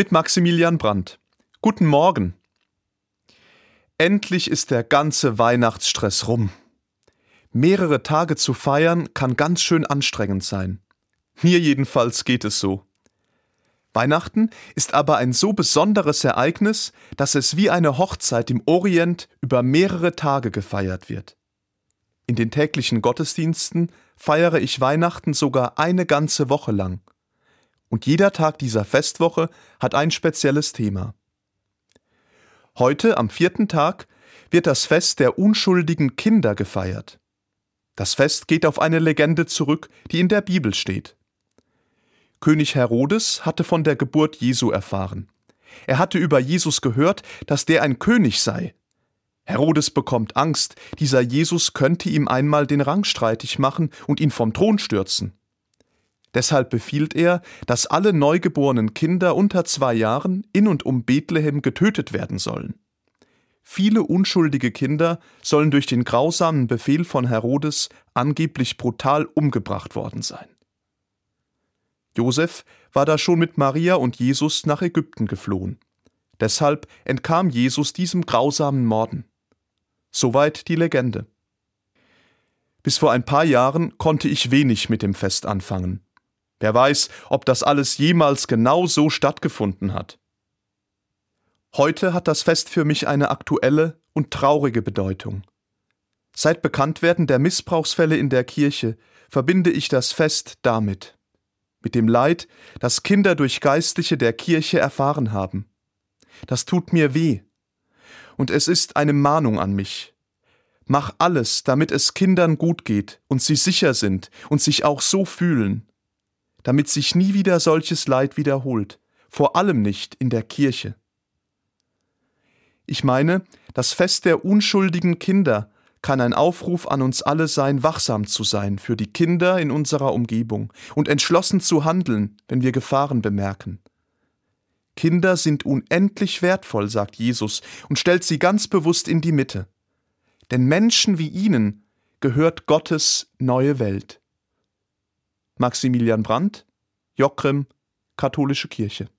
mit Maximilian Brandt. Guten Morgen. Endlich ist der ganze Weihnachtsstress rum. Mehrere Tage zu feiern kann ganz schön anstrengend sein. Mir jedenfalls geht es so. Weihnachten ist aber ein so besonderes Ereignis, dass es wie eine Hochzeit im Orient über mehrere Tage gefeiert wird. In den täglichen Gottesdiensten feiere ich Weihnachten sogar eine ganze Woche lang. Und jeder Tag dieser Festwoche hat ein spezielles Thema. Heute, am vierten Tag, wird das Fest der unschuldigen Kinder gefeiert. Das Fest geht auf eine Legende zurück, die in der Bibel steht. König Herodes hatte von der Geburt Jesu erfahren. Er hatte über Jesus gehört, dass der ein König sei. Herodes bekommt Angst, dieser Jesus könnte ihm einmal den Rang streitig machen und ihn vom Thron stürzen. Deshalb befiehlt er, dass alle neugeborenen Kinder unter zwei Jahren in und um Bethlehem getötet werden sollen. Viele unschuldige Kinder sollen durch den grausamen Befehl von Herodes angeblich brutal umgebracht worden sein. Josef war da schon mit Maria und Jesus nach Ägypten geflohen. Deshalb entkam Jesus diesem grausamen Morden. Soweit die Legende. Bis vor ein paar Jahren konnte ich wenig mit dem Fest anfangen. Wer weiß, ob das alles jemals genau so stattgefunden hat. Heute hat das Fest für mich eine aktuelle und traurige Bedeutung. Seit Bekanntwerden der Missbrauchsfälle in der Kirche verbinde ich das Fest damit, mit dem Leid, das Kinder durch Geistliche der Kirche erfahren haben. Das tut mir weh. Und es ist eine Mahnung an mich. Mach alles, damit es Kindern gut geht und sie sicher sind und sich auch so fühlen, damit sich nie wieder solches Leid wiederholt, vor allem nicht in der Kirche. Ich meine, das Fest der unschuldigen Kinder kann ein Aufruf an uns alle sein, wachsam zu sein für die Kinder in unserer Umgebung und entschlossen zu handeln, wenn wir Gefahren bemerken. Kinder sind unendlich wertvoll, sagt Jesus und stellt sie ganz bewusst in die Mitte. Denn Menschen wie ihnen gehört Gottes neue Welt. Maximilian Brandt, Jockrim, Katholische Kirche.